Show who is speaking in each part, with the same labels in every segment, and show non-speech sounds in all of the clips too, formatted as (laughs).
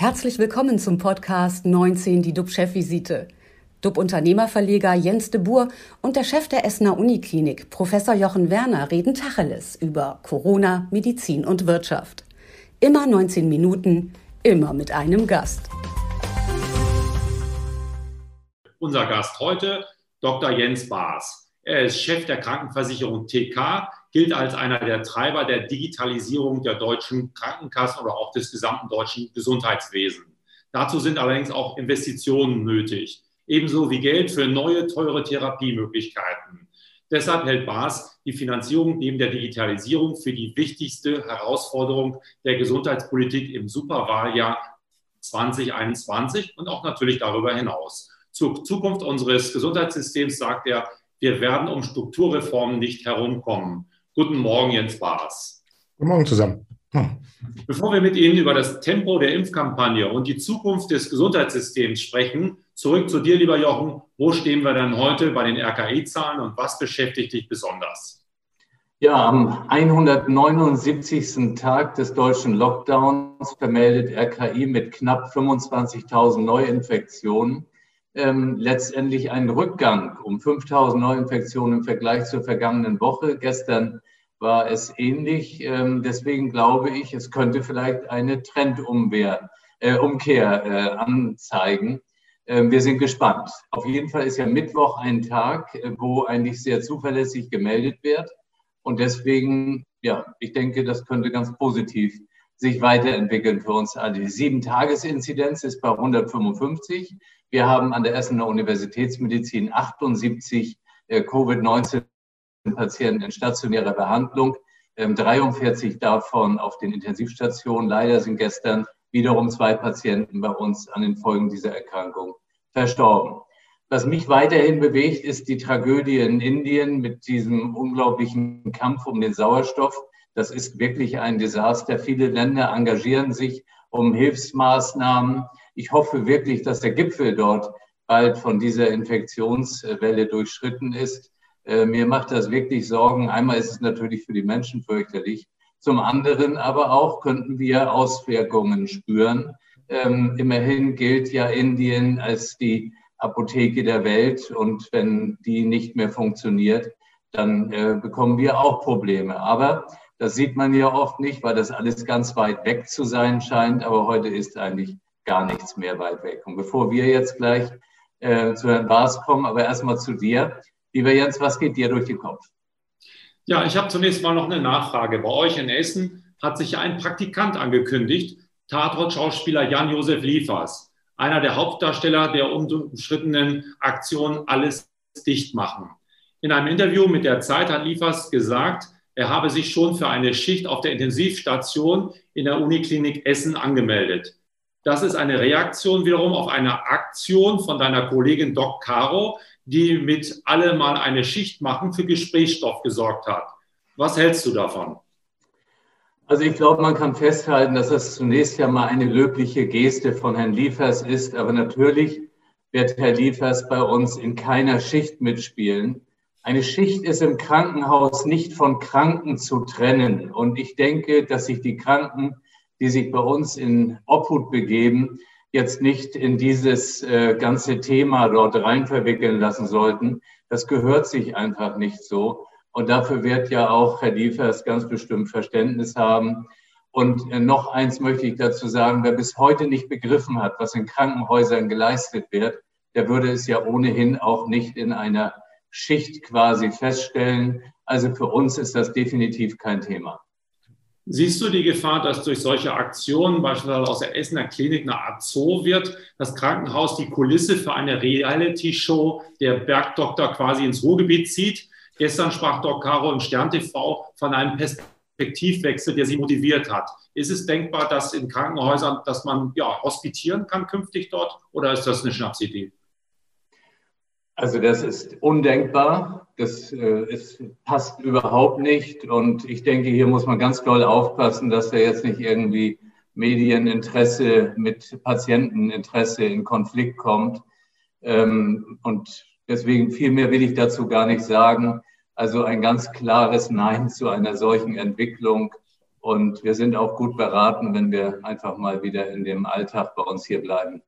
Speaker 1: Herzlich willkommen zum Podcast 19, die DUB-Chefvisite. DUB-Unternehmerverleger Jens de Boer und der Chef der Essener Uniklinik, Professor Jochen Werner, reden Tacheles über Corona, Medizin und Wirtschaft. Immer 19 Minuten, immer mit einem Gast.
Speaker 2: Unser Gast heute, Dr. Jens Baas. Er ist Chef der Krankenversicherung TK, gilt als einer der Treiber der Digitalisierung der deutschen Krankenkassen oder auch des gesamten deutschen Gesundheitswesens. Dazu sind allerdings auch Investitionen nötig, ebenso wie Geld für neue, teure Therapiemöglichkeiten. Deshalb hält Baas die Finanzierung neben der Digitalisierung für die wichtigste Herausforderung der Gesundheitspolitik im Superwahljahr 2021 und auch natürlich darüber hinaus. Zur Zukunft unseres Gesundheitssystems sagt er, wir werden um Strukturreformen nicht herumkommen. Guten Morgen, Jens Baas.
Speaker 3: Guten Morgen zusammen. Hm.
Speaker 2: Bevor wir mit Ihnen über das Tempo der Impfkampagne und die Zukunft des Gesundheitssystems sprechen, zurück zu dir, lieber Jochen. Wo stehen wir denn heute bei den RKI-Zahlen und was beschäftigt dich besonders?
Speaker 4: Ja, am 179. Tag des deutschen Lockdowns vermeldet RKI mit knapp 25.000 Neuinfektionen ähm, letztendlich einen Rückgang um 5000 Neuinfektionen im Vergleich zur vergangenen Woche. Gestern war es ähnlich. Ähm, deswegen glaube ich, es könnte vielleicht eine Trendumkehr äh, äh, anzeigen. Ähm, wir sind gespannt. Auf jeden Fall ist ja Mittwoch ein Tag, äh, wo eigentlich sehr zuverlässig gemeldet wird. Und deswegen, ja, ich denke, das könnte ganz positiv sich weiterentwickeln für uns alle. Die Sieben-Tages-Inzidenz ist bei 155. Wir haben an der Essener Universitätsmedizin 78 äh, Covid-19 Patienten in stationärer Behandlung, ähm, 43 davon auf den Intensivstationen. Leider sind gestern wiederum zwei Patienten bei uns an den Folgen dieser Erkrankung verstorben. Was mich weiterhin bewegt, ist die Tragödie in Indien mit diesem unglaublichen Kampf um den Sauerstoff. Das ist wirklich ein Desaster. Viele Länder engagieren sich um Hilfsmaßnahmen. Ich hoffe wirklich, dass der Gipfel dort bald von dieser Infektionswelle durchschritten ist. Äh, mir macht das wirklich Sorgen. Einmal ist es natürlich für die Menschen fürchterlich. Zum anderen aber auch könnten wir Auswirkungen spüren. Ähm, immerhin gilt ja Indien als die Apotheke der Welt und wenn die nicht mehr funktioniert, dann äh, bekommen wir auch Probleme. Aber das sieht man ja oft nicht, weil das alles ganz weit weg zu sein scheint. Aber heute ist eigentlich gar nichts mehr weit weg. Und bevor wir jetzt gleich äh, zu Herrn Baas kommen, aber erstmal zu dir. Lieber Jens, was geht dir durch den Kopf?
Speaker 2: Ja, ich habe zunächst mal noch eine Nachfrage. Bei euch in Essen hat sich ein Praktikant angekündigt, Tatort-Schauspieler Jan-Josef Liefers, einer der Hauptdarsteller der umstrittenen Aktion Alles dicht machen. In einem Interview mit der Zeit hat Liefers gesagt, er habe sich schon für eine Schicht auf der Intensivstation in der Uniklinik Essen angemeldet. Das ist eine Reaktion wiederum auf eine Aktion von deiner Kollegin Doc Caro, die mit alle mal eine Schicht machen für Gesprächsstoff gesorgt hat. Was hältst du davon?
Speaker 4: Also ich glaube, man kann festhalten, dass das zunächst ja mal eine löbliche Geste von Herrn Liefers ist. Aber natürlich wird Herr Liefers bei uns in keiner Schicht mitspielen. Eine Schicht ist im Krankenhaus nicht von Kranken zu trennen. Und ich denke, dass sich die Kranken die sich bei uns in Obhut begeben, jetzt nicht in dieses äh, ganze Thema dort rein verwickeln lassen sollten. Das gehört sich einfach nicht so. Und dafür wird ja auch Herr Liefers ganz bestimmt Verständnis haben. Und äh, noch eins möchte ich dazu sagen, wer bis heute nicht begriffen hat, was in Krankenhäusern geleistet wird, der würde es ja ohnehin auch nicht in einer Schicht quasi feststellen. Also für uns ist das definitiv kein Thema.
Speaker 2: Siehst du die Gefahr, dass durch solche Aktionen, beispielsweise aus der Essener Klinik, eine Art Zoo wird, das Krankenhaus die Kulisse für eine Reality-Show der Bergdoktor quasi ins Ruhrgebiet zieht? Gestern sprach Doc Caro im Stern TV von einem Perspektivwechsel, der sie motiviert hat. Ist es denkbar, dass in Krankenhäusern, dass man ja, hospitieren kann künftig dort oder ist das eine Schnapsidee?
Speaker 4: Also das ist undenkbar. Das äh, ist, passt überhaupt nicht. Und ich denke, hier muss man ganz doll aufpassen, dass da jetzt nicht irgendwie Medieninteresse mit Patienteninteresse in Konflikt kommt. Ähm, und deswegen viel mehr will ich dazu gar nicht sagen. Also ein ganz klares Nein zu einer solchen Entwicklung. Und wir sind auch gut beraten, wenn wir einfach mal wieder in dem Alltag bei uns hier bleiben.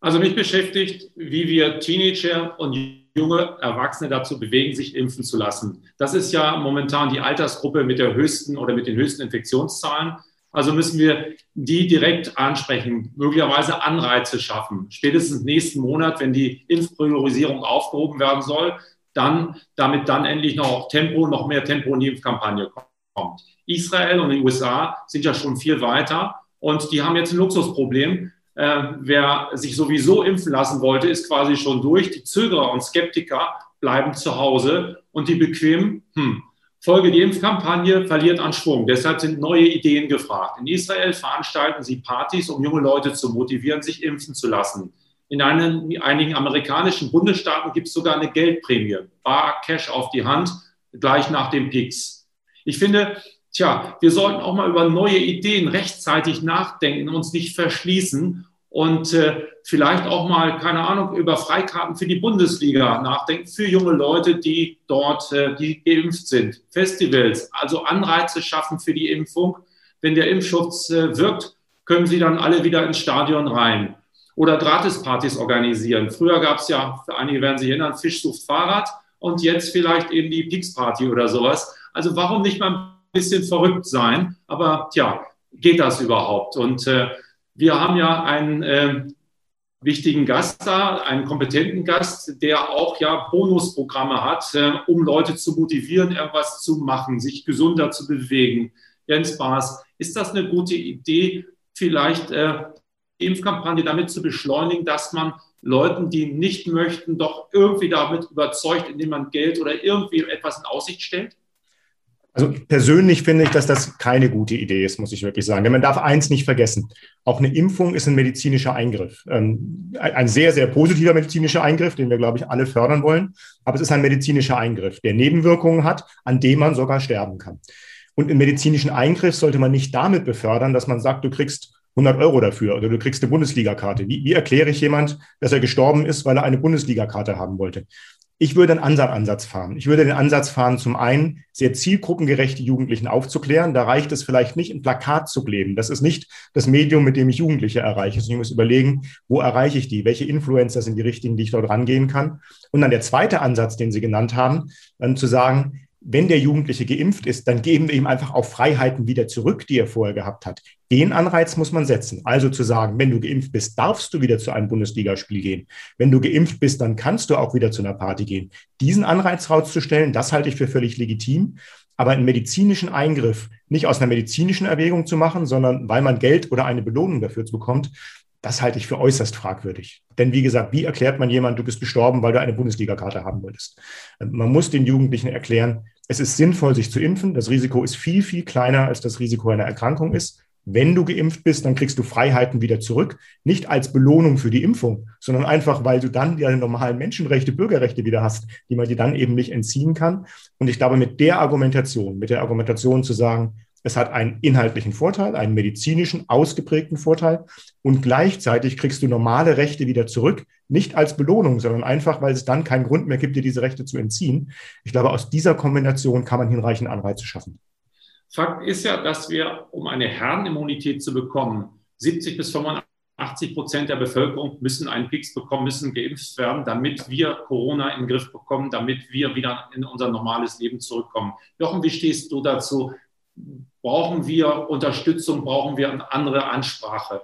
Speaker 2: Also mich beschäftigt, wie wir Teenager und junge Erwachsene dazu bewegen, sich impfen zu lassen. Das ist ja momentan die Altersgruppe mit der höchsten oder mit den höchsten Infektionszahlen. Also müssen wir die direkt ansprechen, möglicherweise Anreize schaffen. Spätestens nächsten Monat, wenn die Impfpriorisierung aufgehoben werden soll, dann, damit dann endlich noch Tempo, noch mehr Tempo in die Impfkampagne kommt. Israel und die USA sind ja schon viel weiter und die haben jetzt ein Luxusproblem. Äh, wer sich sowieso impfen lassen wollte, ist quasi schon durch. Die Zögerer und Skeptiker bleiben zu Hause und die bequemen, hm, Folge die Impfkampagne verliert an Schwung. Deshalb sind neue Ideen gefragt. In Israel veranstalten sie Partys, um junge Leute zu motivieren, sich impfen zu lassen. In einen, einigen amerikanischen Bundesstaaten gibt es sogar eine Geldprämie, bar Cash auf die Hand, gleich nach dem Peaks. Ich finde, tja, wir sollten auch mal über neue Ideen rechtzeitig nachdenken, uns nicht verschließen und äh, vielleicht auch mal, keine Ahnung, über Freikarten für die Bundesliga nachdenken, für junge Leute, die dort, äh, die geimpft sind. Festivals, also Anreize schaffen für die Impfung. Wenn der Impfschutz äh, wirkt, können sie dann alle wieder ins Stadion rein. Oder Gratispartys organisieren. Früher gab es ja, für einige werden sich erinnern, Fisch sucht Fahrrad und jetzt vielleicht eben die Pix-Party oder sowas. Also warum nicht mal ein bisschen verrückt sein? Aber tja, geht das überhaupt? Und äh, wir haben ja einen äh, wichtigen Gast da, einen kompetenten Gast, der auch ja Bonusprogramme hat, äh, um Leute zu motivieren, irgendwas zu machen, sich gesunder zu bewegen. Jens Baas, ist das eine gute Idee, vielleicht äh, die Impfkampagne damit zu beschleunigen, dass man Leuten, die nicht möchten, doch irgendwie damit überzeugt, indem man Geld oder irgendwie etwas in Aussicht stellt?
Speaker 3: Also persönlich finde ich, dass das keine gute Idee ist, muss ich wirklich sagen. Denn man darf eins nicht vergessen. Auch eine Impfung ist ein medizinischer Eingriff. Ähm, ein sehr, sehr positiver medizinischer Eingriff, den wir, glaube ich, alle fördern wollen. Aber es ist ein medizinischer Eingriff, der Nebenwirkungen hat, an dem man sogar sterben kann. Und einen medizinischen Eingriff sollte man nicht damit befördern, dass man sagt, du kriegst 100 Euro dafür oder du kriegst eine Bundesligakarte. Wie, wie erkläre ich jemand, dass er gestorben ist, weil er eine Bundesligakarte haben wollte? Ich würde einen anderen Ansatz fahren. Ich würde den Ansatz fahren, zum einen sehr zielgruppengerechte Jugendlichen aufzuklären. Da reicht es vielleicht nicht, ein Plakat zu kleben. Das ist nicht das Medium, mit dem ich Jugendliche erreiche. Also ich muss überlegen, wo erreiche ich die? Welche Influencer sind die richtigen, die ich dort rangehen kann? Und dann der zweite Ansatz, den Sie genannt haben, dann zu sagen, wenn der Jugendliche geimpft ist, dann geben wir ihm einfach auch Freiheiten wieder zurück, die er vorher gehabt hat. Den Anreiz muss man setzen. Also zu sagen, wenn du geimpft bist, darfst du wieder zu einem Bundesligaspiel gehen. Wenn du geimpft bist, dann kannst du auch wieder zu einer Party gehen. Diesen Anreiz rauszustellen, das halte ich für völlig legitim. Aber einen medizinischen Eingriff nicht aus einer medizinischen Erwägung zu machen, sondern weil man Geld oder eine Belohnung dafür bekommt, das halte ich für äußerst fragwürdig. Denn wie gesagt, wie erklärt man jemand, du bist gestorben, weil du eine Bundesligakarte haben wolltest? Man muss den Jugendlichen erklären, es ist sinnvoll, sich zu impfen. Das Risiko ist viel, viel kleiner, als das Risiko einer Erkrankung ist. Wenn du geimpft bist, dann kriegst du Freiheiten wieder zurück. Nicht als Belohnung für die Impfung, sondern einfach, weil du dann deine normalen Menschenrechte, Bürgerrechte wieder hast, die man dir dann eben nicht entziehen kann. Und ich glaube, mit der Argumentation, mit der Argumentation zu sagen, es hat einen inhaltlichen Vorteil, einen medizinischen ausgeprägten Vorteil und gleichzeitig kriegst du normale Rechte wieder zurück, nicht als Belohnung, sondern einfach, weil es dann keinen Grund mehr gibt, dir diese Rechte zu entziehen. Ich glaube, aus dieser Kombination kann man hinreichend Anreize schaffen.
Speaker 2: Fakt ist ja, dass wir, um eine Herdenimmunität zu bekommen, 70 bis 85 Prozent der Bevölkerung müssen einen Peaks bekommen, müssen geimpft werden, damit wir Corona in den Griff bekommen, damit wir wieder in unser normales Leben zurückkommen. Jochen, wie stehst du dazu? Brauchen wir Unterstützung, brauchen wir eine andere Ansprache?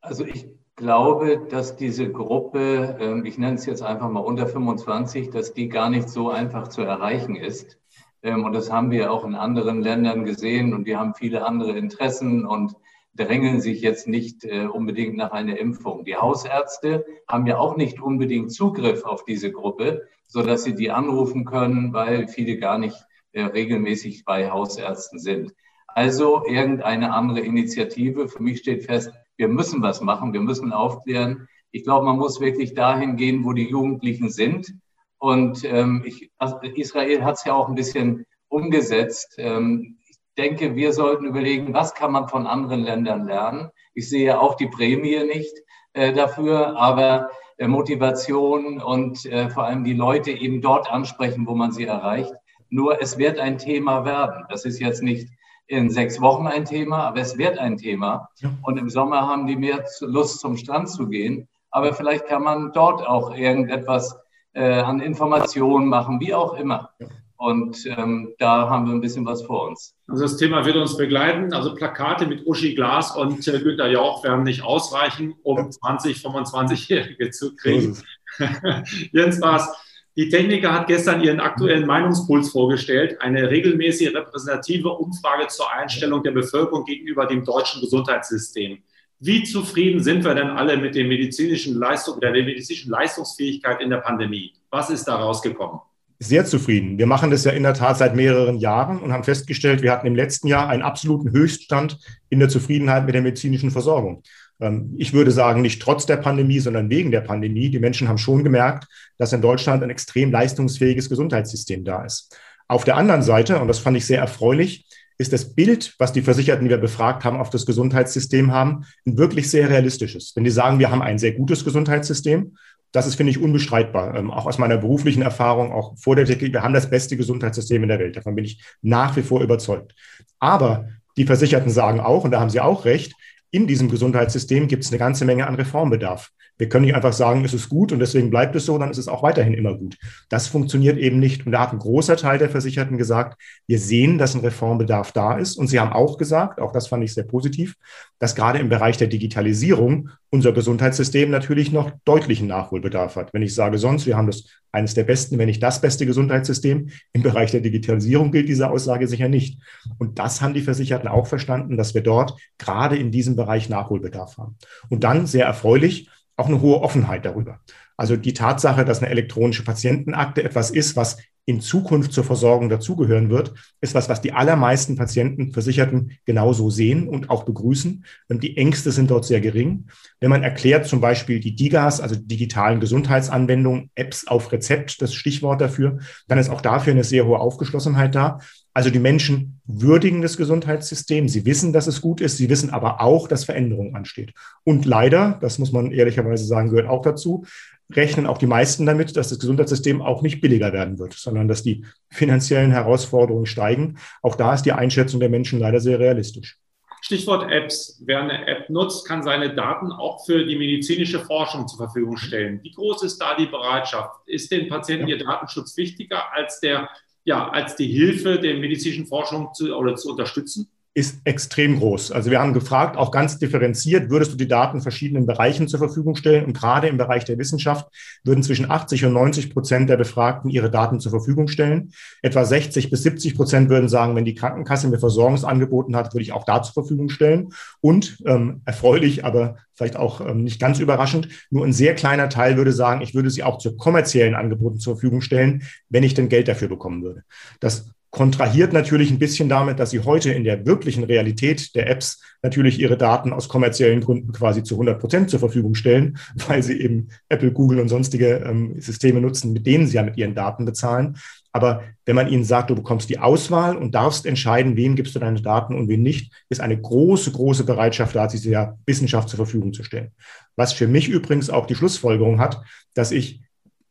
Speaker 4: Also ich glaube, dass diese Gruppe, ähm, ich nenne es jetzt einfach mal unter 25, dass die gar nicht so einfach zu erreichen ist. Ähm, und das haben wir auch in anderen Ländern gesehen und die haben viele andere Interessen und drängeln sich jetzt nicht äh, unbedingt nach einer Impfung. Die Hausärzte haben ja auch nicht unbedingt Zugriff auf diese Gruppe, so dass sie die anrufen können, weil viele gar nicht regelmäßig bei Hausärzten sind. Also irgendeine andere Initiative. Für mich steht fest, wir müssen was machen, wir müssen aufklären. Ich glaube, man muss wirklich dahin gehen, wo die Jugendlichen sind. Und ähm, ich, also Israel hat es ja auch ein bisschen umgesetzt. Ähm, ich denke, wir sollten überlegen, was kann man von anderen Ländern lernen. Ich sehe auch die Prämie nicht äh, dafür, aber äh, Motivation und äh, vor allem die Leute eben dort ansprechen, wo man sie erreicht. Nur es wird ein Thema werden. Das ist jetzt nicht in sechs Wochen ein Thema, aber es wird ein Thema. Ja. Und im Sommer haben die mehr Lust, zum Strand zu gehen. Aber vielleicht kann man dort auch irgendetwas äh, an Informationen machen, wie auch immer. Ja. Und ähm, da haben wir ein bisschen was vor uns.
Speaker 2: Also das Thema wird uns begleiten. Also Plakate mit Uschi Glas und äh, Günter Jauch werden nicht ausreichen, um 20, 25-Jährige zu kriegen. (laughs) Jens Baas, die Techniker hat gestern ihren aktuellen Meinungspuls vorgestellt, eine regelmäßige repräsentative Umfrage zur Einstellung der Bevölkerung gegenüber dem deutschen Gesundheitssystem. Wie zufrieden sind wir denn alle mit der medizinischen Leistung oder der medizinischen Leistungsfähigkeit in der Pandemie? Was ist da rausgekommen?
Speaker 3: Sehr zufrieden. Wir machen das ja in der Tat seit mehreren Jahren und haben festgestellt, wir hatten im letzten Jahr einen absoluten Höchststand in der Zufriedenheit mit der medizinischen Versorgung. Ähm, ich würde sagen, nicht trotz der Pandemie, sondern wegen der Pandemie. Die Menschen haben schon gemerkt, dass in Deutschland ein extrem leistungsfähiges Gesundheitssystem da ist. Auf der anderen Seite, und das fand ich sehr erfreulich, ist das Bild, was die Versicherten, die wir befragt haben, auf das Gesundheitssystem haben, ein wirklich sehr realistisches. Wenn die sagen, wir haben ein sehr gutes Gesundheitssystem, das ist, finde ich, unbestreitbar. Ähm, auch aus meiner beruflichen Erfahrung, auch vor der Technik, wir haben das beste Gesundheitssystem in der Welt. Davon bin ich nach wie vor überzeugt. Aber die Versicherten sagen auch, und da haben sie auch recht, in diesem Gesundheitssystem gibt es eine ganze Menge an Reformbedarf. Wir können nicht einfach sagen, es ist gut und deswegen bleibt es so, dann ist es auch weiterhin immer gut. Das funktioniert eben nicht. Und da hat ein großer Teil der Versicherten gesagt, wir sehen, dass ein Reformbedarf da ist. Und sie haben auch gesagt, auch das fand ich sehr positiv, dass gerade im Bereich der Digitalisierung unser Gesundheitssystem natürlich noch deutlichen Nachholbedarf hat. Wenn ich sage sonst, wir haben das eines der besten, wenn nicht das beste Gesundheitssystem, im Bereich der Digitalisierung gilt diese Aussage sicher nicht. Und das haben die Versicherten auch verstanden, dass wir dort gerade in diesem Bereich Nachholbedarf haben. Und dann sehr erfreulich, auch eine hohe Offenheit darüber. Also die Tatsache, dass eine elektronische Patientenakte etwas ist, was in Zukunft zur Versorgung dazugehören wird, ist was, was die allermeisten Patienten, Versicherten genauso sehen und auch begrüßen. Die Ängste sind dort sehr gering. Wenn man erklärt zum Beispiel die DIGAs, also digitalen Gesundheitsanwendungen, Apps auf Rezept, das Stichwort dafür, dann ist auch dafür eine sehr hohe Aufgeschlossenheit da. Also die Menschen würdigen das Gesundheitssystem. Sie wissen, dass es gut ist. Sie wissen aber auch, dass Veränderung ansteht. Und leider, das muss man ehrlicherweise sagen, gehört auch dazu, rechnen auch die meisten damit, dass das Gesundheitssystem auch nicht billiger werden wird, sondern dass die finanziellen Herausforderungen steigen. Auch da ist die Einschätzung der Menschen leider sehr realistisch.
Speaker 2: Stichwort Apps. Wer eine App nutzt, kann seine Daten auch für die medizinische Forschung zur Verfügung stellen. Wie groß ist da die Bereitschaft? Ist den Patienten ja. ihr Datenschutz wichtiger als der ja, als die Hilfe der medizinischen Forschung zu, oder zu unterstützen?
Speaker 3: Ist extrem groß. Also wir haben gefragt, auch ganz differenziert, würdest du die Daten verschiedenen Bereichen zur Verfügung stellen? Und gerade im Bereich der Wissenschaft würden zwischen 80 und 90 Prozent der Befragten ihre Daten zur Verfügung stellen. Etwa 60 bis 70 Prozent würden sagen, wenn die Krankenkasse mir Versorgungsangeboten hat, würde ich auch da zur Verfügung stellen. Und ähm, erfreulich, aber vielleicht auch ähm, nicht ganz überraschend, nur ein sehr kleiner Teil würde sagen, ich würde sie auch zu kommerziellen Angeboten zur Verfügung stellen, wenn ich denn Geld dafür bekommen würde. Das kontrahiert natürlich ein bisschen damit, dass sie heute in der wirklichen Realität der Apps natürlich ihre Daten aus kommerziellen Gründen quasi zu 100 Prozent zur Verfügung stellen, (laughs) weil sie eben Apple, Google und sonstige ähm, Systeme nutzen, mit denen sie ja mit ihren Daten bezahlen. Aber wenn man ihnen sagt, du bekommst die Auswahl und darfst entscheiden, wem gibst du deine Daten und wem nicht, ist eine große, große Bereitschaft da, diese ja Wissenschaft zur Verfügung zu stellen. Was für mich übrigens auch die Schlussfolgerung hat, dass ich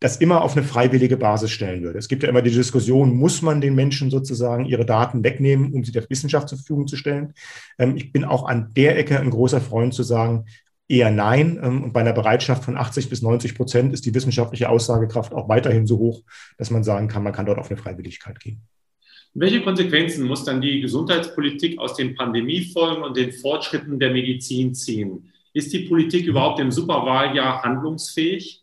Speaker 3: das immer auf eine freiwillige Basis stellen würde. Es gibt ja immer die Diskussion, muss man den Menschen sozusagen ihre Daten wegnehmen, um sie der Wissenschaft zur Verfügung zu stellen? Ähm, ich bin auch an der Ecke ein großer Freund zu sagen, eher nein. Ähm, und bei einer Bereitschaft von 80 bis 90 Prozent ist die wissenschaftliche Aussagekraft auch weiterhin so hoch, dass man sagen kann, man kann dort auf eine Freiwilligkeit gehen.
Speaker 2: Welche Konsequenzen muss dann die Gesundheitspolitik aus den Pandemiefolgen und den Fortschritten der Medizin ziehen? Ist die Politik überhaupt im Superwahljahr handlungsfähig?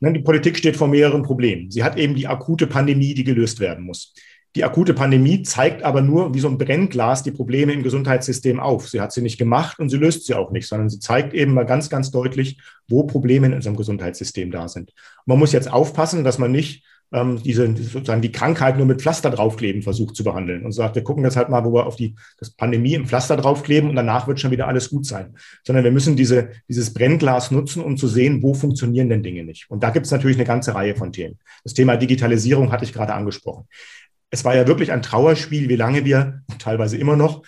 Speaker 3: Ne, die Politik steht vor mehreren Problemen. Sie hat eben die akute Pandemie, die gelöst werden muss. Die akute Pandemie zeigt aber nur wie so ein Brennglas die Probleme im Gesundheitssystem auf. Sie hat sie nicht gemacht und sie löst sie auch nicht, sondern sie zeigt eben mal ganz, ganz deutlich, wo Probleme in unserem Gesundheitssystem da sind. Man muss jetzt aufpassen, dass man nicht ähm, diese sozusagen die Krankheit nur mit Pflaster draufkleben versucht zu behandeln und sagt, wir gucken jetzt halt mal, wo wir auf die das Pandemie im Pflaster draufkleben und danach wird schon wieder alles gut sein. Sondern wir müssen diese, dieses Brennglas nutzen, um zu sehen, wo funktionieren denn Dinge nicht. Und da gibt es natürlich eine ganze Reihe von Themen. Das Thema Digitalisierung hatte ich gerade angesprochen. Es war ja wirklich ein Trauerspiel, wie lange wir teilweise immer noch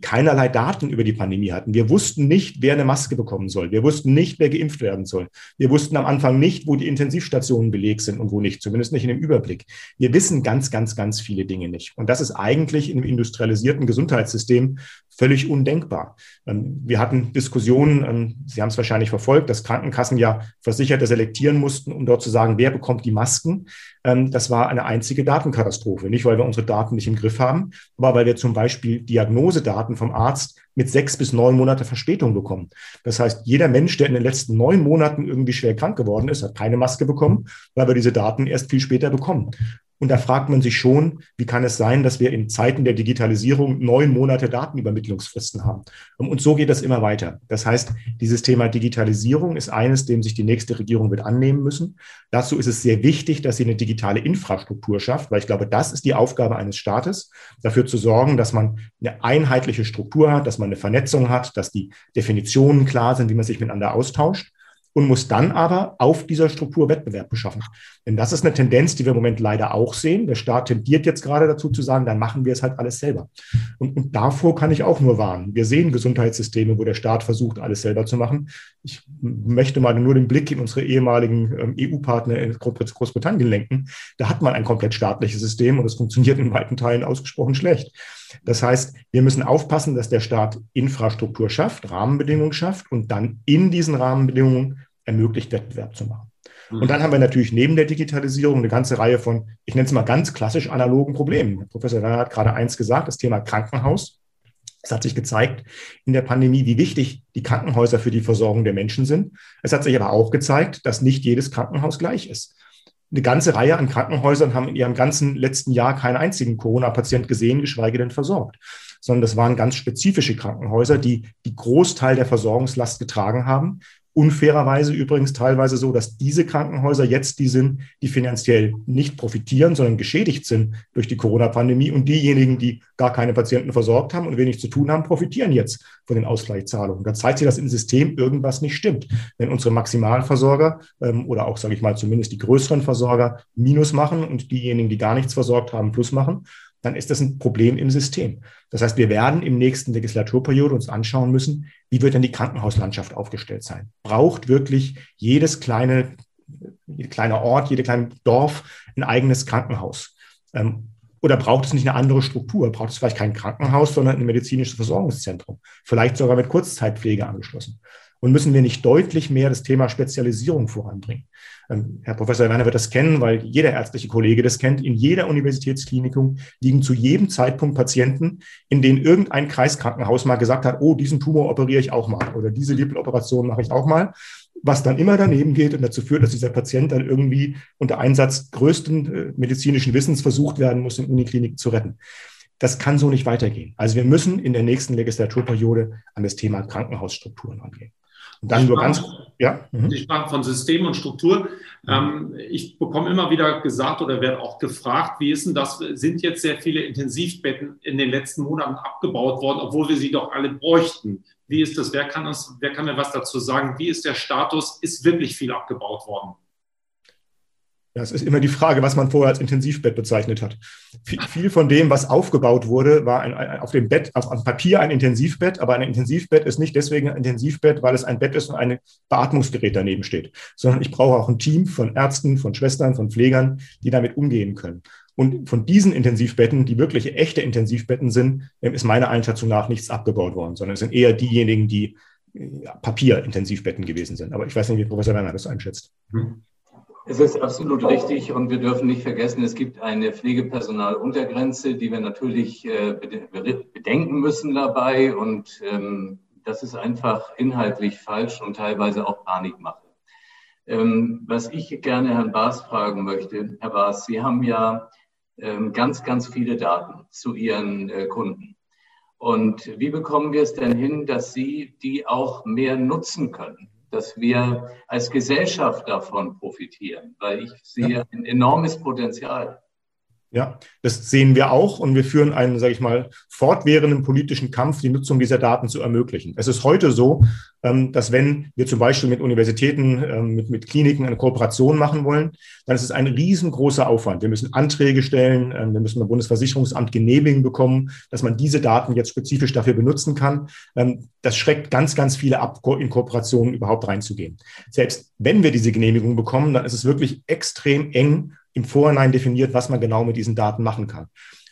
Speaker 3: keinerlei Daten über die Pandemie hatten. Wir wussten nicht, wer eine Maske bekommen soll. Wir wussten nicht, wer geimpft werden soll. Wir wussten am Anfang nicht, wo die Intensivstationen belegt sind und wo nicht, zumindest nicht in dem Überblick. Wir wissen ganz, ganz, ganz viele Dinge nicht. Und das ist eigentlich in industrialisierten Gesundheitssystem völlig undenkbar. Ähm, wir hatten Diskussionen, ähm, Sie haben es wahrscheinlich verfolgt, dass Krankenkassen ja Versicherte selektieren mussten, um dort zu sagen, wer bekommt die Masken. Ähm, das war eine einzige Datenkatastrophe. Nicht, weil wir unsere Daten nicht im Griff haben, aber weil wir zum Beispiel Diagnosedaten vom Arzt mit sechs bis neun Monate Verspätung bekommen. Das heißt, jeder Mensch, der in den letzten neun Monaten irgendwie schwer krank geworden ist, hat keine Maske bekommen, weil wir diese Daten erst viel später bekommen. Und da fragt man sich schon, wie kann es sein, dass wir in Zeiten der Digitalisierung neun Monate Datenübermittlungsfristen haben? Und so geht das immer weiter. Das heißt, dieses Thema Digitalisierung ist eines, dem sich die nächste Regierung wird annehmen müssen. Dazu ist es sehr wichtig, dass sie eine digitale Infrastruktur schafft, weil ich glaube, das ist die Aufgabe eines Staates, dafür zu sorgen, dass man eine einheitliche Struktur hat, dass man eine Vernetzung hat, dass die Definitionen klar sind, wie man sich miteinander austauscht und muss dann aber auf dieser Struktur Wettbewerb beschaffen. Denn das ist eine Tendenz, die wir im Moment leider auch sehen. Der Staat tendiert jetzt gerade dazu zu sagen, dann machen wir es halt alles selber. Und, und davor kann ich auch nur warnen. Wir sehen Gesundheitssysteme, wo der Staat versucht, alles selber zu machen. Ich möchte mal nur den Blick in unsere ehemaligen ähm, EU-Partner in Großbritannien lenken. Da hat man ein komplett staatliches System und es funktioniert in weiten Teilen ausgesprochen schlecht. Das heißt, wir müssen aufpassen, dass der Staat Infrastruktur schafft, Rahmenbedingungen schafft und dann in diesen Rahmenbedingungen ermöglicht, Wettbewerb zu machen. Mhm. Und dann haben wir natürlich neben der Digitalisierung eine ganze Reihe von, ich nenne es mal ganz klassisch analogen Problemen. Professor Werner hat gerade eins gesagt, das Thema Krankenhaus. Es hat sich gezeigt in der Pandemie, wie wichtig die Krankenhäuser für die Versorgung der Menschen sind. Es hat sich aber auch gezeigt, dass nicht jedes Krankenhaus gleich ist eine ganze Reihe an Krankenhäusern haben in ihrem ganzen letzten Jahr keinen einzigen Corona-Patient gesehen, geschweige denn versorgt. Sondern das waren ganz spezifische Krankenhäuser, die die Großteil der Versorgungslast getragen haben Unfairerweise übrigens teilweise so, dass diese Krankenhäuser jetzt die sind, die finanziell nicht profitieren, sondern geschädigt sind durch die Corona-Pandemie. Und diejenigen, die gar keine Patienten versorgt haben und wenig zu tun haben, profitieren jetzt von den Ausgleichszahlungen. Da zeigt sich, dass im System irgendwas nicht stimmt. Wenn unsere Maximalversorger ähm, oder auch, sage ich mal, zumindest die größeren Versorger Minus machen und diejenigen, die gar nichts versorgt haben, Plus machen, dann ist das ein Problem im System. Das heißt, wir werden im nächsten Legislaturperiode uns anschauen müssen, wie wird denn die Krankenhauslandschaft aufgestellt sein? Braucht wirklich jedes kleine, jeder kleine Ort, jede kleine Dorf ein eigenes Krankenhaus? Ähm, oder braucht es nicht eine andere Struktur? Braucht es vielleicht kein Krankenhaus, sondern ein medizinisches Versorgungszentrum? Vielleicht sogar mit Kurzzeitpflege angeschlossen? Und müssen wir nicht deutlich mehr das Thema Spezialisierung voranbringen? Ähm, Herr Professor Werner wird das kennen, weil jeder ärztliche Kollege das kennt. In jeder Universitätsklinikum liegen zu jedem Zeitpunkt Patienten, in denen irgendein Kreiskrankenhaus mal gesagt hat, oh, diesen Tumor operiere ich auch mal oder diese Nippeloperation mache ich auch mal was dann immer daneben geht und dazu führt, dass dieser Patient dann irgendwie unter Einsatz größten äh, medizinischen Wissens versucht werden muss, in Uniklinik zu retten. Das kann so nicht weitergehen. Also wir müssen in der nächsten Legislaturperiode an das Thema Krankenhausstrukturen rangehen.
Speaker 2: Dann nur ganz, ja. Mhm. Sie sprachen von System und Struktur. Ähm, ich bekomme immer wieder gesagt oder werde auch gefragt, wie ist denn das? Sind jetzt sehr viele Intensivbetten in den letzten Monaten abgebaut worden, obwohl wir sie doch alle bräuchten? Wie ist das? Wer kann uns, wer kann mir was dazu sagen? Wie ist der Status? Ist wirklich viel abgebaut worden?
Speaker 3: Ja, es ist immer die Frage, was man vorher als Intensivbett bezeichnet hat. Viel, von dem, was aufgebaut wurde, war ein, ein, auf dem Bett, auf, auf Papier ein Intensivbett, aber ein Intensivbett ist nicht deswegen ein Intensivbett, weil es ein Bett ist und ein Beatmungsgerät daneben steht, sondern ich brauche auch ein Team von Ärzten, von Schwestern, von Pflegern, die damit umgehen können. Und von diesen Intensivbetten, die wirklich echte Intensivbetten sind, ist meiner Einschätzung nach nichts abgebaut worden, sondern es sind eher diejenigen, die ja, Papierintensivbetten gewesen sind. Aber ich weiß nicht, wie Professor Werner das einschätzt. Hm.
Speaker 4: Es ist absolut richtig und wir dürfen nicht vergessen, es gibt eine Pflegepersonaluntergrenze, die wir natürlich äh, bedenken müssen dabei und ähm, das ist einfach inhaltlich falsch und teilweise auch Panikmache. Ähm, was ich gerne Herrn Baas fragen möchte, Herr Baas, Sie haben ja ähm, ganz, ganz viele Daten zu Ihren äh, Kunden. Und wie bekommen wir es denn hin, dass Sie die auch mehr nutzen können? Dass wir als Gesellschaft davon profitieren, weil ich sehe ein enormes Potenzial.
Speaker 3: Ja, das sehen wir auch und wir führen einen, sage ich mal, fortwährenden politischen Kampf, die Nutzung dieser Daten zu ermöglichen. Es ist heute so, ähm, dass wenn wir zum Beispiel mit Universitäten, ähm, mit, mit Kliniken eine Kooperation machen wollen, dann ist es ein riesengroßer Aufwand. Wir müssen Anträge stellen, ähm, wir müssen beim Bundesversicherungsamt Genehmigung bekommen, dass man diese Daten jetzt spezifisch dafür benutzen kann. Das schreckt ganz, ganz viele ab, in Kooperationen überhaupt reinzugehen. Selbst wenn wir diese Genehmigung bekommen, dann ist es wirklich extrem eng im Vorhinein definiert, was man genau mit diesen Daten machen kann.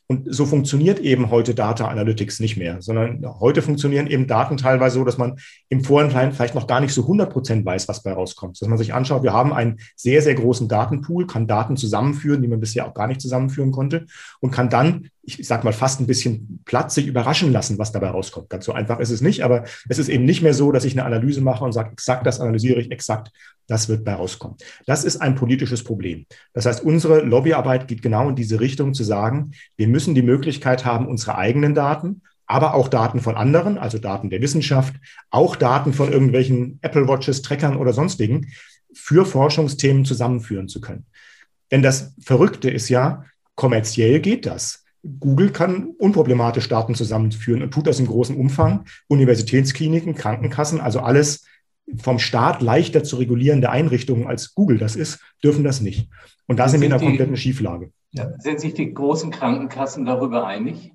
Speaker 3: Und so funktioniert eben heute Data Analytics nicht mehr, sondern heute funktionieren eben Daten teilweise so, dass man im Vorhinein vielleicht noch gar nicht so 100 Prozent weiß, was bei rauskommt. Dass man sich anschaut, wir haben einen sehr, sehr großen Datenpool, kann Daten zusammenführen, die man bisher auch gar nicht zusammenführen konnte und kann dann ich sag mal, fast ein bisschen Platz sich überraschen lassen, was dabei rauskommt. Ganz so einfach ist es nicht, aber es ist eben nicht mehr so, dass ich eine Analyse mache und sage, exakt das analysiere ich, exakt das wird bei rauskommen. Das ist ein politisches Problem. Das heißt, unsere Lobbyarbeit geht genau in diese Richtung zu sagen, wir müssen die Möglichkeit haben, unsere eigenen Daten, aber auch Daten von anderen, also Daten der Wissenschaft, auch Daten von irgendwelchen Apple Watches, Trackern oder sonstigen, für Forschungsthemen zusammenführen zu können. Denn das Verrückte ist ja, kommerziell geht das. Google kann unproblematisch Daten zusammenführen und tut das in großem Umfang. Universitätskliniken, Krankenkassen, also alles vom Staat leichter zu regulierende Einrichtungen als Google das ist, dürfen das nicht. Und da sind, sind wir in einer kompletten Schieflage.
Speaker 4: Ja, sind sich die großen Krankenkassen darüber einig?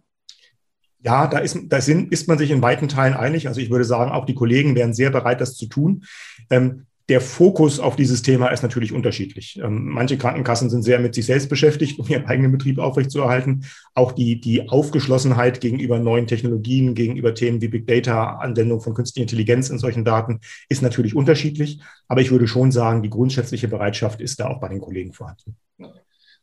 Speaker 3: Ja, da, ist, da sind, ist man sich in weiten Teilen einig. Also ich würde sagen, auch die Kollegen wären sehr bereit, das zu tun. Ähm, der Fokus auf dieses Thema ist natürlich unterschiedlich. Ähm, manche Krankenkassen sind sehr mit sich selbst beschäftigt, um ihren eigenen Betrieb aufrechtzuerhalten. Auch die, die Aufgeschlossenheit gegenüber neuen Technologien, gegenüber Themen wie Big Data, Anwendung von künstlicher Intelligenz in solchen Daten ist natürlich unterschiedlich. Aber ich würde schon sagen, die grundsätzliche Bereitschaft ist da auch bei den Kollegen vorhanden.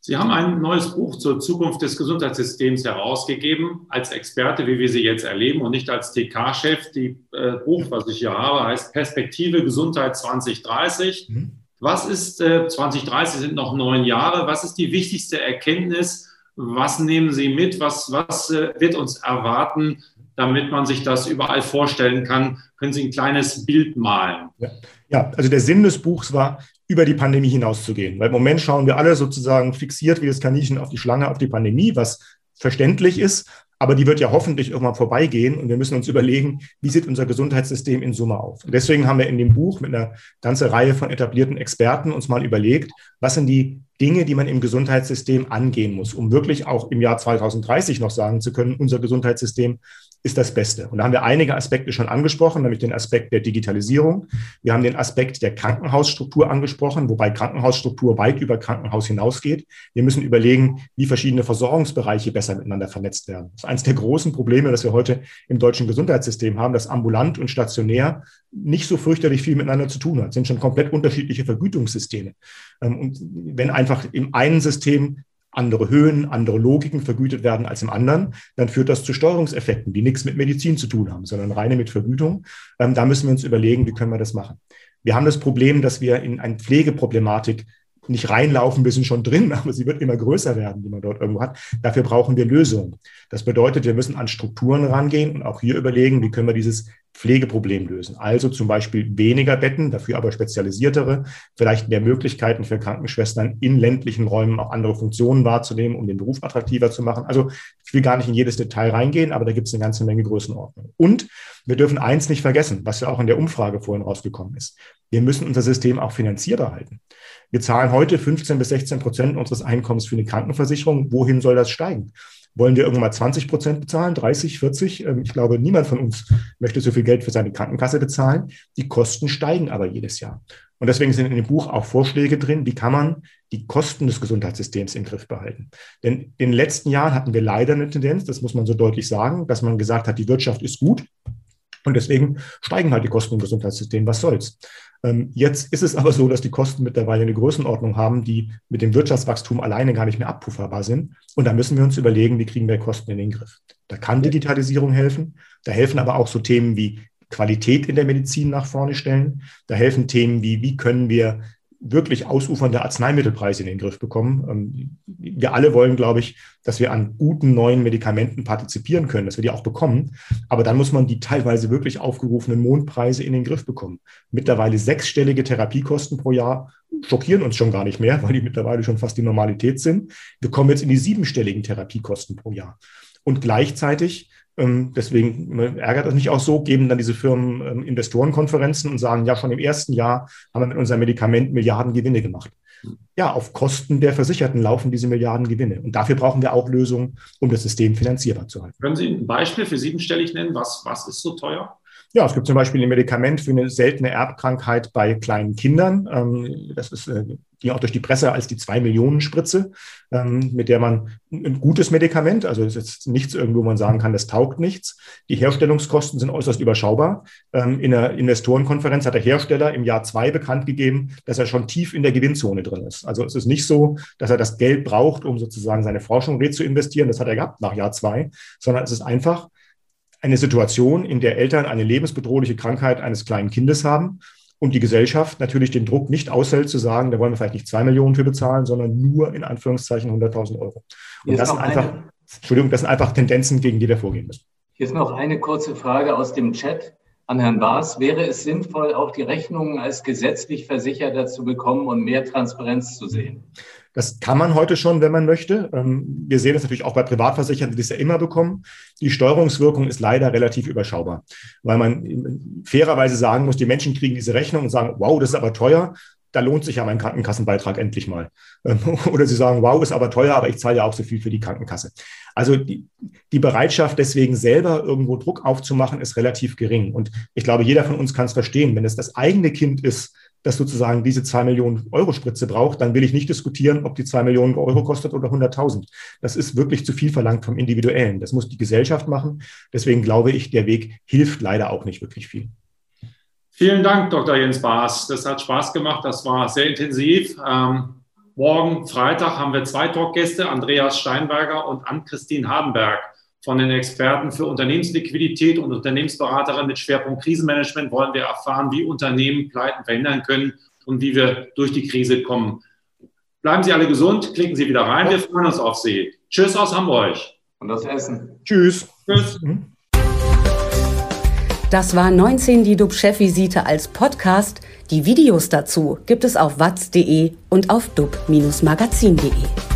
Speaker 2: Sie haben ein neues Buch zur Zukunft des Gesundheitssystems herausgegeben, als Experte, wie wir sie jetzt erleben und nicht als TK-Chef. Die äh, Buch, was ich hier habe, heißt Perspektive Gesundheit 2030. Mhm. Was ist, äh, 2030 sind noch neun Jahre, was ist die wichtigste Erkenntnis? Was nehmen Sie mit? Was, was äh, wird uns erwarten, damit man sich das überall vorstellen kann? Können Sie ein kleines Bild malen?
Speaker 3: Ja. ja, also der Sinn des Buchs war, über die Pandemie hinauszugehen. Weil im Moment schauen wir alle sozusagen fixiert wie das Kaninchen auf die Schlange, auf die Pandemie, was verständlich ist, aber die wird ja hoffentlich irgendwann vorbeigehen und wir müssen uns überlegen, wie sieht unser Gesundheitssystem in Summe auf. Und deswegen haben wir in dem Buch mit einer ganzen Reihe von etablierten Experten uns mal überlegt, was sind die Dinge, die man im Gesundheitssystem angehen muss, um wirklich auch im Jahr 2030 noch sagen zu können, unser Gesundheitssystem ist das Beste. Und da haben wir einige Aspekte schon angesprochen, nämlich den Aspekt der Digitalisierung. Wir haben den Aspekt der Krankenhausstruktur angesprochen, wobei Krankenhausstruktur weit über Krankenhaus hinausgeht. Wir müssen überlegen, wie verschiedene Versorgungsbereiche besser miteinander vernetzt werden. Das ist eines der großen Probleme, das wir heute im deutschen Gesundheitssystem haben, dass ambulant und stationär nicht so fürchterlich viel miteinander zu tun hat, das sind schon komplett unterschiedliche Vergütungssysteme. Ähm, und wenn einfach im einen System andere Höhen, andere Logiken vergütet werden als im anderen, dann führt das zu Steuerungseffekten, die nichts mit Medizin zu tun haben, sondern reine mit Vergütung. Ähm, da müssen wir uns überlegen, wie können wir das machen. Wir haben das Problem, dass wir in eine Pflegeproblematik nicht reinlaufen, wir sind schon drin, (laughs) aber sie wird immer größer werden, die man dort irgendwo hat. Dafür brauchen wir Lösungen. Das bedeutet, wir müssen an Strukturen rangehen und auch hier überlegen, wie können wir dieses Pflegeproblem lösen. Also zum Beispiel weniger Betten, dafür aber spezialisiertere, vielleicht mehr Möglichkeiten für Krankenschwestern in ländlichen Räumen auch andere Funktionen wahrzunehmen, um den Beruf attraktiver zu machen. Also ich will gar nicht in jedes Detail reingehen, aber da gibt es eine ganze Menge Größenordnung. Und wir dürfen eins nicht vergessen, was ja auch in der Umfrage vorhin rausgekommen ist. Wir müssen unser System auch finanzierbar halten. Wir zahlen heute 15 bis 16 Prozent unseres Einkommens für eine Krankenversicherung. Wohin soll das steigen? Wollen wir irgendwann mal 20 Prozent bezahlen, 30, 40? Ähm, ich glaube, niemand von uns möchte so viel Geld für seine Krankenkasse bezahlen. Die Kosten steigen aber jedes Jahr. Und deswegen sind in dem Buch auch Vorschläge drin, wie kann man die Kosten des Gesundheitssystems im Griff behalten. Denn in den letzten Jahren hatten wir leider eine Tendenz, das muss man so deutlich sagen, dass man gesagt hat, die Wirtschaft ist gut. Und deswegen steigen halt die Kosten im Gesundheitssystem. Was soll's? Ähm, jetzt ist es aber so, dass die Kosten mittlerweile eine Größenordnung haben, die mit dem Wirtschaftswachstum alleine gar nicht mehr abpufferbar sind. Und da müssen wir uns überlegen, wie kriegen wir Kosten in den Griff. Da kann Digitalisierung helfen. Da helfen aber auch so Themen wie Qualität in der Medizin nach vorne stellen. Da helfen Themen wie, wie können wir wirklich ausufernde Arzneimittelpreise in den Griff bekommen. Ähm, wir alle wollen, glaube ich, dass wir an guten neuen Medikamenten partizipieren können, dass wir die auch bekommen. Aber dann muss man die teilweise wirklich aufgerufenen Mondpreise in den Griff bekommen. Mittlerweile sechsstellige Therapiekosten pro Jahr schockieren uns schon gar nicht mehr, weil die mittlerweile schon fast die Normalität sind. Wir kommen jetzt in die siebenstelligen Therapiekosten pro Jahr. Und gleichzeitig deswegen ärgert es mich auch so, geben dann diese Firmen ähm, Investorenkonferenzen und sagen, ja, schon im ersten Jahr haben wir mit unserem Medikament Milliarden Gewinne gemacht. Ja, auf Kosten der Versicherten laufen diese Milliarden Gewinne. Und dafür brauchen wir auch Lösungen, um das System finanzierbar zu halten.
Speaker 2: Können Sie ein Beispiel für siebenstellig nennen? Was, was ist so teuer?
Speaker 3: Ja, es gibt zum Beispiel ein Medikament für eine seltene Erbkrankheit bei kleinen Kindern. Ähm, das ist, äh, ging auch durch die Presse als die zwei Millionen Spritze, ähm, mit der man ein gutes Medikament, also es ist jetzt nichts irgendwo, wo man sagen kann, das taugt nichts. Die Herstellungskosten sind äußerst überschaubar. Ähm, in der Investorenkonferenz hat der Hersteller im Jahr zwei bekannt gegeben, dass er schon tief in der Gewinnzone drin ist. Also es ist nicht so, dass er das Geld braucht, um sozusagen seine Forschung zu investieren. Das hat er gehabt nach Jahr zwei, sondern es ist einfach eine Situation, in der Eltern eine lebensbedrohliche Krankheit eines kleinen Kindes haben und die Gesellschaft natürlich den Druck nicht aushält, zu sagen, da wollen wir vielleicht nicht zwei Millionen für bezahlen, sondern nur in Anführungszeichen 100.000 Euro. Und das sind, einfach, eine, Entschuldigung, das sind einfach Tendenzen, gegen die wir vorgehen müssen.
Speaker 4: Hier ist noch eine kurze Frage aus dem Chat an Herrn Baas. Wäre es sinnvoll, auch die Rechnungen als gesetzlich Versicherter zu bekommen und mehr Transparenz zu sehen?
Speaker 3: Das kann man heute schon, wenn man möchte. Ähm, wir sehen das natürlich auch bei Privatversicherten, die das ja immer bekommen. Die Steuerungswirkung ist leider relativ überschaubar, weil man fairerweise sagen muss, die Menschen kriegen diese Rechnung und sagen, wow, das ist aber teuer. Da lohnt sich ja mein Krankenkassenbeitrag endlich mal. Ähm, (laughs) oder sie sagen, wow, ist aber teuer, aber ich zahle ja auch so viel für die Krankenkasse. Also die, die Bereitschaft, deswegen selber irgendwo Druck aufzumachen, ist relativ gering. Und ich glaube, jeder von uns kann es verstehen. Wenn es das eigene Kind ist, das sozusagen diese zwei Millionen Euro Spritze braucht, dann will ich nicht diskutieren, ob die zwei Millionen Euro kostet oder 100.000. Das ist wirklich zu viel verlangt vom Individuellen. Das muss die Gesellschaft machen. Deswegen glaube ich, der Weg hilft leider auch nicht wirklich viel.
Speaker 2: Vielen Dank, Dr. Jens Baas. Das hat Spaß gemacht. Das war sehr intensiv. Ähm, morgen Freitag haben wir zwei Talkgäste, Andreas Steinberger und Ann-Christine Hardenberg von den Experten für Unternehmensliquidität und Unternehmensberaterin mit Schwerpunkt Krisenmanagement wollen wir erfahren, wie Unternehmen Pleiten verhindern können und wie wir durch die Krise kommen. Bleiben Sie alle gesund, klicken Sie wieder rein. Wir freuen uns auf Sie. Tschüss aus Hamburg.
Speaker 4: Und aus Essen.
Speaker 3: Tschüss. Tschüss. Mhm.
Speaker 1: Das war 19 die DUB-Chefvisite als Podcast. Die Videos dazu gibt es auf watz.de und auf dub-magazin.de.